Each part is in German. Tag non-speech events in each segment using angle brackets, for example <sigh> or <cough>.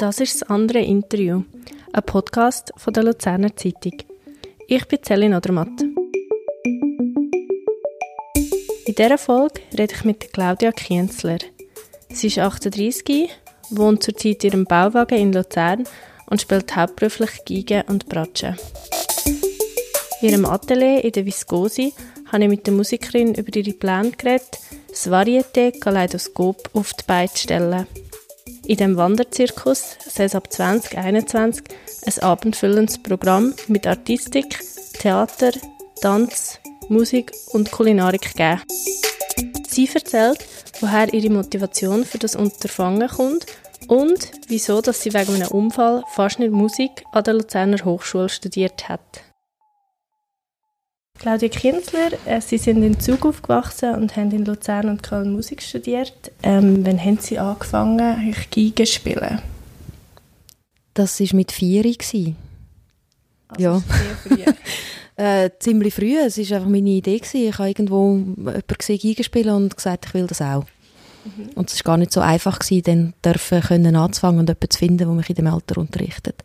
Das ist das andere Interview, ein Podcast von der Luzerner Zeitung. Ich bin Celine Odermatt. In dieser Folge rede ich mit Claudia Kienzler. Sie ist 38, wohnt zurzeit in ihrem Bauwagen in Luzern und spielt hauptberuflich Geige und Bratsche. In ihrem Atelier in der Viscosi habe ich mit der Musikerin über ihre Pläne geredet, das Varieté Kaleidoskop auf die Beine zu stellen. In dem Wanderzirkus soll es ab 2021 ein abendfüllendes Programm mit Artistik, Theater, Tanz, Musik und Kulinarik geben. Sie erzählt, woher ihre Motivation für das Unterfangen kommt und wieso dass sie wegen einem Unfall fast nicht Musik an der Luzerner Hochschule studiert hat. Claudia Kinzler, äh, Sie sind in Zug aufgewachsen und haben in Luzern und Köln Musik studiert. Ähm, wann haben Sie angefangen, Geige zu spielen? Das war mit vier. Also Ja. Früh. <laughs> Äh, ziemlich früh. Es war einfach meine Idee. Gewesen. Ich habe irgendwo jemanden gesehen, Geige spielen und gesagt, ich will das auch. Und es war gar nicht so einfach, gewesen, dann dürfen können anzufangen und jemanden zu finden, der mich in dem Alter unterrichtet.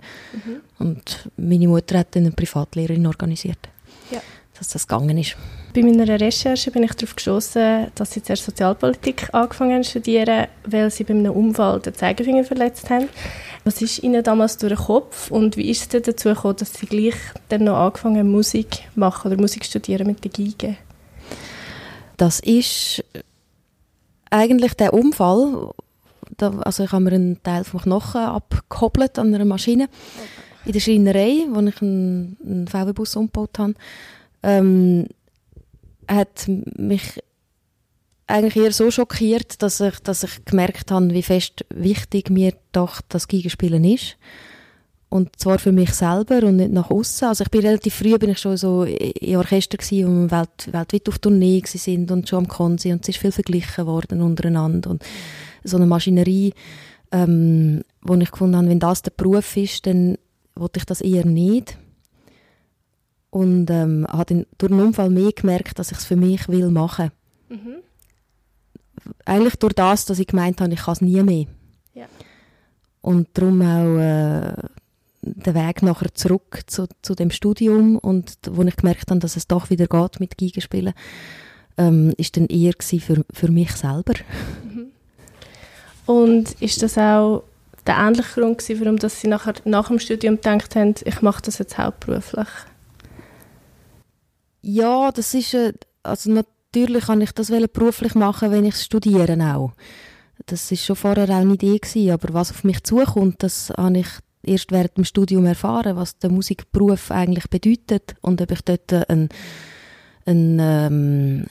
Und meine Mutter hat dann eine Privatlehrerin organisiert. Dass das gegangen ist. Bei meiner Recherche bin ich darauf gestoßen, dass Sie zuerst Sozialpolitik angefangen haben zu studieren, weil Sie bei einem Unfall den Zeigefinger verletzt haben. Was ist Ihnen damals durch den Kopf und wie ist es denn dazu gekommen, dass Sie gleich dann noch angefangen haben, Musik machen oder Musik studieren mit der Geige? Das ist eigentlich der Unfall. Also ich habe mir einen Teil vom Knochen abgehobelt an einer Maschine in der Schreinerei, wo ich einen, einen VW-Bus umgebaut habe. Ähm, hat mich eigentlich eher so schockiert, dass ich, dass ich gemerkt habe, wie fest wichtig mir doch das Geigenspielen ist. Und zwar für mich selber und nicht nach außen. Also ich bin relativ früh bin ich schon so in Orchester gsi, wir welt, weltweit auf Tournee gsi sind und schon am Konzi und es ist viel verglichen worden untereinander und so eine Maschinerie, ähm, wo ich gefunden habe, wenn das der Beruf ist, dann wollte ich das eher nicht. Und ähm, habe durch den Unfall mehr gemerkt, dass ich es für mich will machen. Eigentlich durch das, dass ich gemeint habe, ich kann es nie mehr. Ja. Und darum auch äh, der Weg nachher zurück zu, zu dem Studium und wo ich gemerkt habe, dass es doch wieder geht mit Geigenspielen, ähm, ist dann eher für, für mich selber. Und ist das auch der ähnliche Grund gewesen, warum dass Sie nachher, nach dem Studium gedacht haben, ich mache das jetzt hauptberuflich? Ja, das ist, also natürlich kann ich das beruflich machen, wenn ich studiere auch. Das ist schon vorher auch eine Idee gewesen, aber was auf mich zukommt, das habe ich erst während dem Studium erfahren, was der Musikberuf eigentlich bedeutet und ob ich dort einen, einen ähm,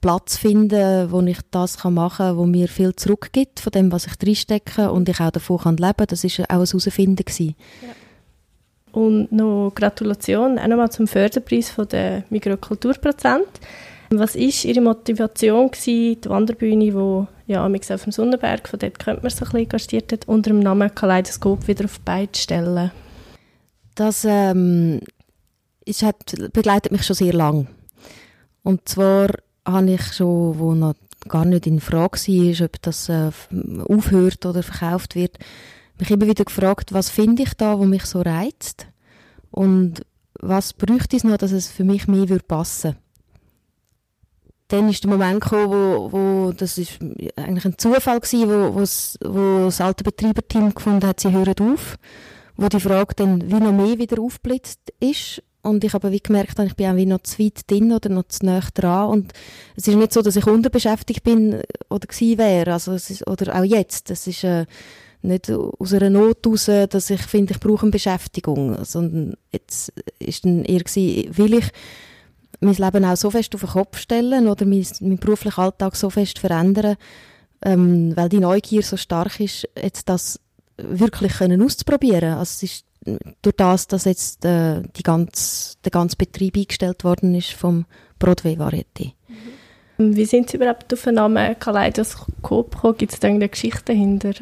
Platz finde, wo ich das kann machen kann, wo mir viel zurückgibt von dem, was ich drinstecke und ich auch davon kann leben. Das ist auch ein Herausfinden gewesen. Und noch Gratulation auch nochmal zum Förderpreis von der Mikrokulturprozent. Was war Ihre Motivation, gewesen, die Wanderbühne, wo ja, auf dem Sonnenberg, von dort könnte man so ein bisschen gastiert hat, unter dem Namen Kaleidoskop wieder auf die zu stellen? Das ähm, ist, hat, begleitet mich schon sehr lang. Und zwar habe ich schon, wo noch gar nicht in Frage war, ob das äh, aufhört oder verkauft wird, mich immer wieder gefragt, was finde ich da, wo mich so reizt? Und was bräuchte es noch, dass es für mich mehr würde passen? Dann ist der Moment gekommen, wo, wo das ist eigentlich ein Zufall gewesen, wo, wo das alte Betreiberteam gefunden hat, sie hören auf, wo die Frage dann wie noch mehr wieder aufblitzt ist. Und ich aber wie gemerkt habe, ich bin auch wie noch zu weit drin oder noch zu nah dran. Und es ist nicht so, dass ich unterbeschäftigt bin oder gewesen wäre, also ist, oder auch jetzt, es ist äh, nicht aus einer Not heraus, dass ich finde, ich brauche eine Beschäftigung, sondern jetzt ist dann eher gewesen, will ich mein Leben auch so fest auf den Kopf stellen oder mein, mein beruflichen Alltag so fest verändern, ähm, weil die Neugier so stark ist, jetzt das wirklich können auszuprobieren. Also es ist durch das, dass jetzt äh, die ganz, der ganze Betrieb eingestellt worden ist vom Broadway Varieté. Wie sind Sie überhaupt auf den Namen Kaleidoskop gekommen? Gibt es da irgendeine Geschichte dahinter?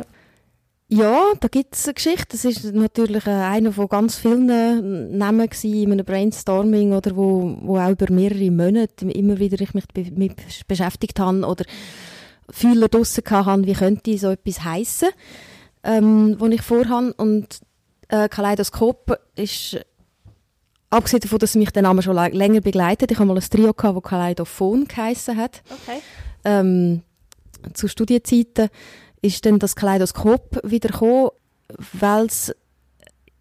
Ja, da gibt es eine Geschichte. Das ist natürlich äh, einer von ganz vielen äh, Namen in einem Brainstorming oder wo, wo auch über mehrere Monate immer wieder ich mich be mit beschäftigt habe oder Fühler draussen hatte, wie könnte so etwas heissen. ähm, die ich vorhabe. Und äh, Kaleidoskop ist, abgesehen davon, dass mich der Name schon länger begleitet, ich habe mal ein Trio gehabt, das Kaleidophon geheissen hat. Okay. Ähm, zu Studienzeiten ist dann das Kaleidoskop wieder gekommen, weil es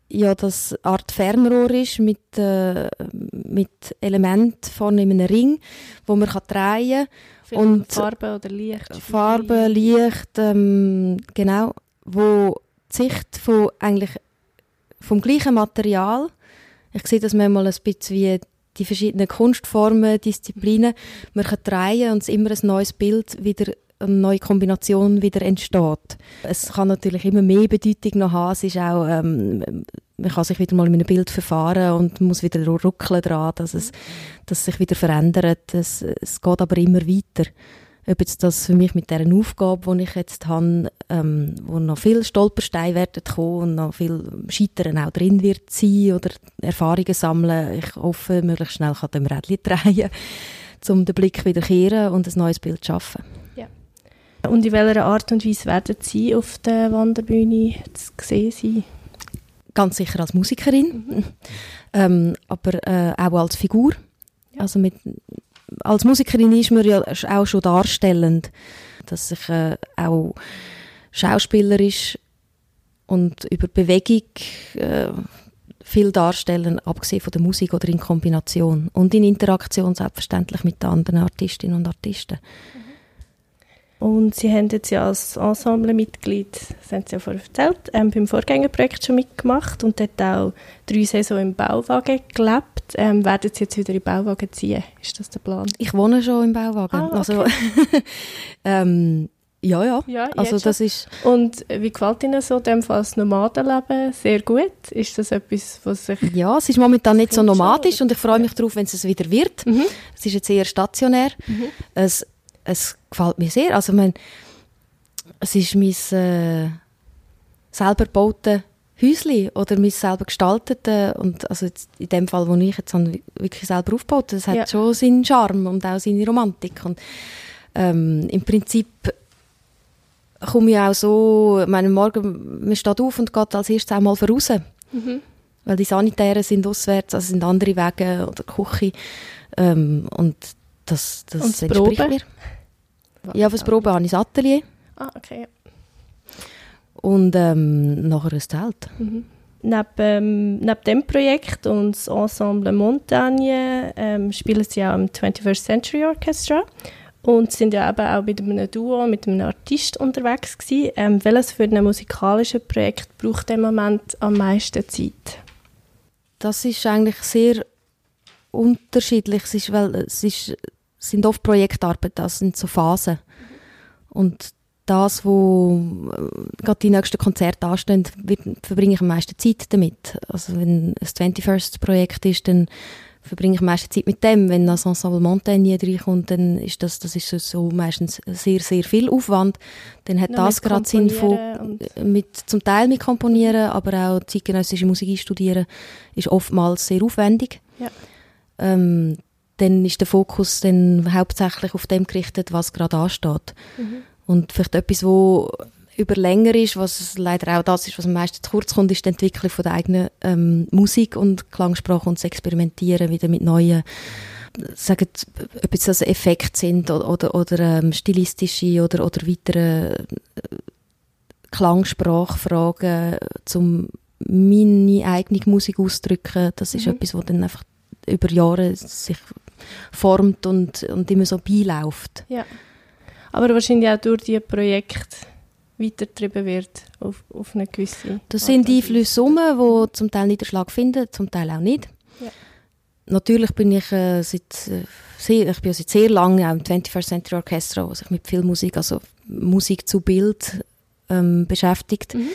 ja das Art Fernrohr ist mit, äh, mit Elementen vorne in einem Ring, wo man kann drehen kann. Und Farbe oder Licht? Farbe, Licht, ähm, genau, wo die Sicht von eigentlich vom gleichen Material, ich sehe das manchmal ein bisschen wie die verschiedenen Kunstformen, Disziplinen, man kann drehen und es immer ein neues Bild wieder eine neue Kombination wieder entsteht. Es kann natürlich immer mehr Bedeutung noch haben. Es ist auch, ähm, man kann sich wieder mal in einem Bild verfahren und muss wieder ruckeln dran, dass es, dass sich wieder verändert. Es, es geht aber immer weiter. Ob jetzt das für mich mit dieser Aufgabe, die ich jetzt habe, ähm, wo noch viel Stolpersteine werden kommen und noch viel Scheitern auch drin wird sein oder Erfahrungen sammeln. Ich hoffe, möglichst schnell kann dem Rädchen drehen, <laughs> um den Blick wieder kehren und ein neues Bild zu schaffen. Und in welcher Art und Weise werden Sie auf der Wanderbühne zu sehen sein? Ganz sicher als Musikerin, mhm. ähm, aber äh, auch als Figur. Ja. Also mit, als Musikerin ist man ja auch schon darstellend, dass ich äh, auch schauspielerisch und über Bewegung äh, viel darstellen, abgesehen von der Musik oder in Kombination und in Interaktion selbstverständlich mit den anderen Artistinnen und Artisten. Mhm. Und Sie haben jetzt ja als Ensemblemitglied, das haben Sie ja vorher erzählt, ähm, beim Vorgängerprojekt schon mitgemacht und dort auch drei Saison im Bauwagen gelebt. Ähm, werden Sie jetzt wieder in Bauwagen ziehen? Ist das der Plan? Ich wohne schon im Bauwagen. Ah, also, okay. Also, <laughs> ähm, ja, ja. ja also das ist Und wie gefällt Ihnen so dem Fall das Nomadenleben? Sehr gut? Ist das etwas, was sich... Ja, es ist momentan nicht so nomadisch und ich freue mich darauf, wenn es wieder wird. Mhm. Es ist jetzt eher stationär. Mhm. Es, es gefällt mir sehr. Also, mein, es ist mein äh, selber gebautes Häuschen oder mein selber gestaltete und also jetzt in dem Fall, wo ich jetzt habe, wirklich selber aufgebaut, das hat ja. schon seinen Charme und auch seine Romantik und ähm, im Prinzip komme ich auch so, meine Morgen, man steht auf und geht als erstes einmal voraus. Mhm. Weil die Sanitären sind auswärts, also sind andere Wege oder Küche. Ähm, und das, das, und das entspricht Probe? mir. Ja, fürs Proben habe ich das Atelier. Ah, okay. Und ähm, nachher ein Zelt. Mhm. Neben, ähm, neben dem Projekt und das Ensemble Montagne ähm, spielen sie auch im 21st Century Orchestra und sind ja eben auch mit einem Duo, mit einem Artist unterwegs gewesen. Ähm, welches für ein musikalisches Projekt braucht im Moment am meisten Zeit? Das ist eigentlich sehr unterschiedlich. Es ist, weil es ist sind oft Projektarbeiten, das sind so Phasen. Und das, wo äh, gerade die nächsten Konzerte anstehen, verbringe ich am meisten Zeit damit. Also wenn es 21st Projekt ist, dann verbringe ich am meisten Zeit mit dem. Wenn das Ensemble Montagne reinkommt, dann ist das, das ist so meistens sehr, sehr viel Aufwand. Dann hat Noch das gerade Sinn von, mit, zum Teil mit Komponieren, aber auch zeitgenössische Musik studieren, ist oftmals sehr aufwendig. Ja. Ähm, dann ist der Fokus dann hauptsächlich auf dem gerichtet, was gerade ansteht. Mhm. Und vielleicht etwas, wo über länger ist, was leider auch das ist, was am meisten zu kurz kommt, ist die Entwicklung von der eigenen ähm, Musik und Klangsprache und das Experimentieren wieder mit neuen sagen, ob es also Effekte sind oder, oder, oder ähm, stilistische oder, oder weitere äh, Klangsprachfragen, um meine eigene Musik auszudrücken. Das ist mhm. etwas, was dann einfach über Jahre sich formt und, und immer so beiläuft. Ja. Aber wahrscheinlich auch durch die Projekte weitergetrieben wird auf, auf eine gewisse Das sind Einflüsse um, die zum Teil Niederschlag finden, zum Teil auch nicht. Ja. Natürlich bin ich, äh, seit, äh, sehr, ich bin seit sehr lange auch im 21st Century Orchestra, wo sich mit Filmmusik, also Musik zu Bild ähm, beschäftigt. Mhm.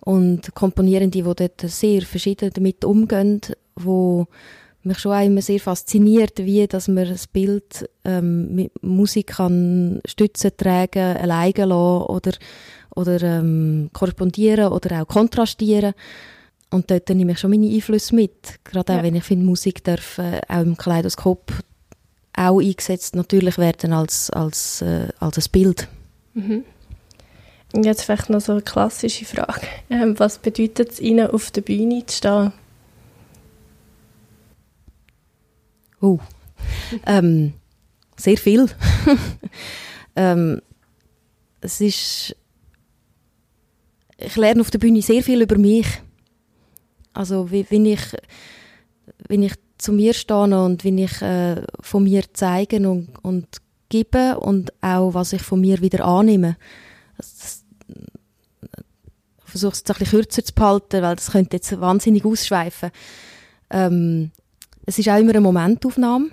Und Komponierende, die dort sehr verschieden damit umgehen, wo mich schon auch immer sehr fasziniert, wie dass man das Bild ähm, mit Musik kann stützen, tragen, alleine lassen oder, oder ähm, korrespondieren oder auch kontrastieren. Und dort nehme ich schon meine Einflüsse mit. Gerade auch, ja. wenn ich finde, Musik darf äh, auch im Kaleidoskop auch eingesetzt natürlich werden als, als, äh, als ein Bild. Mhm. Jetzt vielleicht noch so eine klassische Frage. Ähm, was bedeutet es Ihnen, auf der Bühne zu stehen? Oh, ähm, sehr viel. <laughs> ähm, es ist, ich lerne auf der Bühne sehr viel über mich. Also wie, wenn ich, wenn ich zu mir stehe und wenn ich äh, von mir zeige und, und gebe und auch was ich von mir wieder annehme. Ich versuche es jetzt ein bisschen kürzer zu behalten, weil das könnte jetzt wahnsinnig ausschweifen. Ähm, es ist auch immer eine Momentaufnahme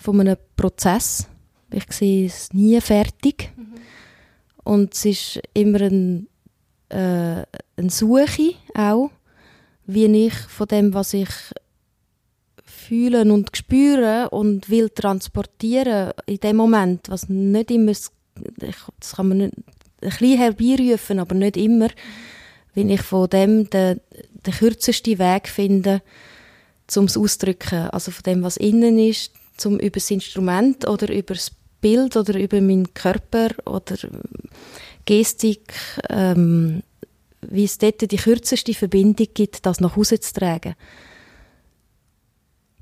von einem Prozess. Ich sehe es nie fertig. Mhm. Und es ist immer ein, äh, eine Suche auch, wie ich von dem, was ich fühle und spüre und will transportieren in dem Moment, was nicht immer, das kann man nicht, ein bisschen herbeirufen, aber nicht immer, wenn ich von dem den, den kürzesten Weg finde, zum auszudrücken. Also von dem, was innen ist, zum über das Instrument oder über das Bild oder über meinen Körper oder Gestik, ähm, wie es dort die kürzeste Verbindung gibt, das nach Hause zu tragen.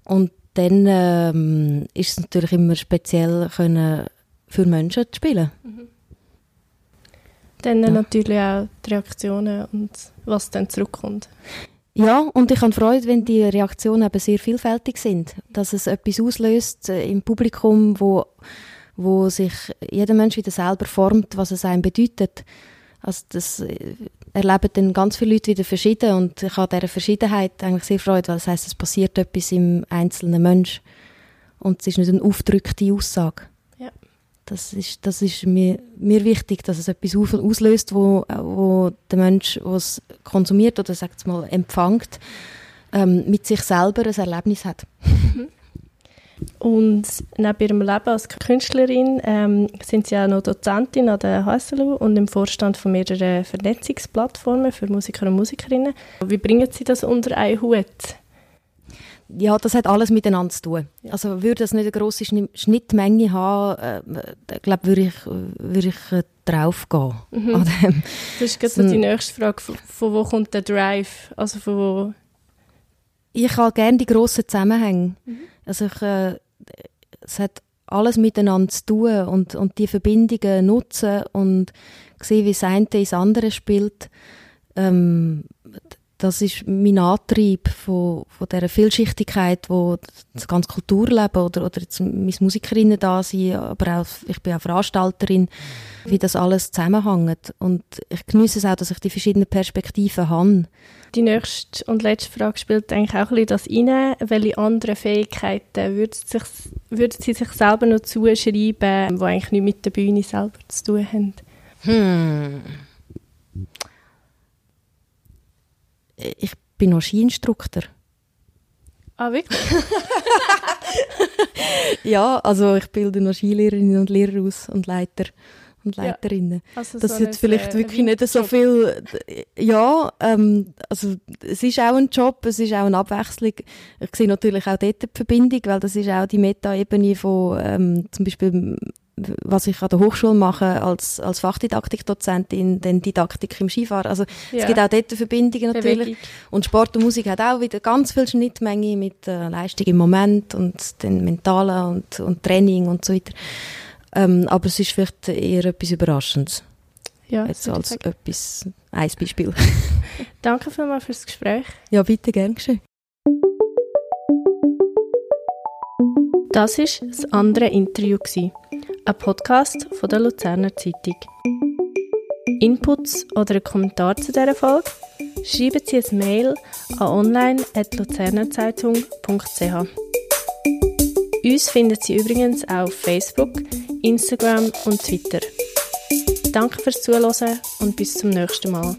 Und dann ähm, ist es natürlich immer speziell können für Menschen zu spielen. Mhm. Dann ja. natürlich auch die Reaktionen und was dann zurückkommt. Ja, und ich habe Freude, wenn die Reaktionen eben sehr vielfältig sind, dass es etwas auslöst äh, im Publikum, wo, wo sich jeder Mensch wieder selber formt, was es einem bedeutet. Also das äh, erleben dann ganz viele Leute wieder verschieden und ich habe dieser Verschiedenheit eigentlich sehr Freude, weil das heißt, es passiert etwas im einzelnen Mensch und es ist nicht eine aufdrückte Aussage. Das ist, das ist mir, mir wichtig, dass es etwas auslöst, wo, wo der Mensch, was konsumiert oder sagt mal empfängt, ähm, mit sich selber ein Erlebnis hat. <laughs> Und neben ihrem Leben als Künstlerin ähm, sind Sie auch noch Dozentin an der HSLU und im Vorstand von mehreren Vernetzungsplattformen für Musiker und Musikerinnen. Wie bringen Sie das unter einen Hut? Ja, das hat alles miteinander zu tun. Also würde das nicht eine grosse Schnittmenge haben, äh, glaube würde ich, würde ich äh, drauf gehen. Mhm. Das ist jetzt so die nächste Frage, von, von, wo kommt der Drive? Also von wo? Ich habe gerne die grossen Zusammenhänge. Mhm. Also ich, äh, es hat alles miteinander zu tun und, und die Verbindungen nutzen und sehen, wie das eine ins andere spielt. Ähm, das ist mein Antrieb von, von dieser Vielschichtigkeit, wo das ganze Kulturleben oder, oder jetzt meine Musikerinnen da sind, aber auch, ich bin auch Veranstalterin, wie das alles zusammenhängt. Und ich genieße es auch, dass ich die verschiedenen Perspektiven habe. Die nächste und letzte Frage spielt eigentlich auch ein bisschen das rein. Welche anderen Fähigkeiten würden Sie, sich, würden Sie sich selber noch zuschreiben, die eigentlich nicht mit der Bühne selber zu tun haben? Hm ich bin noch Skiinstruktor. Ah, wirklich? <laughs> ja, also ich bilde noch Skilehrerinnen und Lehrer aus und Leiter und Leiterinnen. Ja, also das so ist vielleicht äh, wirklich nicht so viel. Ja, ähm, also es ist auch ein Job, es ist auch eine Abwechslung. Ich sehe natürlich auch dort die Verbindung, weil das ist auch die Meta-Ebene von ähm, zum Beispiel was ich an der Hochschule mache als, als Fachdidaktikdozentin, dann Didaktik im Skifahren. Also ja. es gibt auch dort Verbindungen natürlich. Bewegung. Und Sport und Musik hat auch wieder ganz viel Schnittmenge mit äh, Leistung im Moment und den mentalen und, und Training und so weiter. Ähm, aber es ist vielleicht eher etwas Überraschendes. Ja, Jetzt als etwas, ein Beispiel. <laughs> Danke vielmals fürs Gespräch. Ja, bitte, gern geschehen. Das war das andere Interview. Ein Podcast von der Luzerner Zeitung. Inputs oder einen Kommentar zu dieser Folge? Schreiben Sie ein Mail an online.luzernerzeitung.ch. Uns finden Sie übrigens auch auf Facebook, Instagram und Twitter. Danke fürs Zuhören und bis zum nächsten Mal.